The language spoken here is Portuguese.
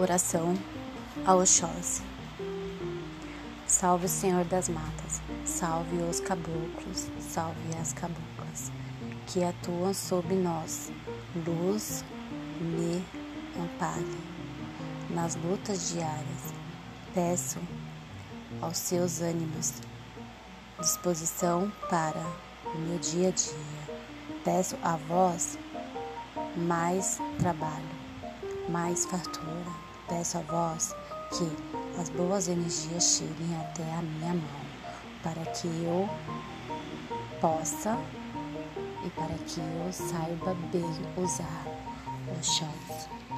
Oração a Oxóssi. Salve o Senhor das matas, salve os caboclos, salve as caboclas, que atuam sob nós, luz me ampare. Nas lutas diárias, peço aos seus ânimos disposição para o meu dia a dia. Peço a vós mais trabalho, mais fartura. Peço a vós que as boas energias cheguem até a minha mão, para que eu possa e para que eu saiba bem usar os chãos.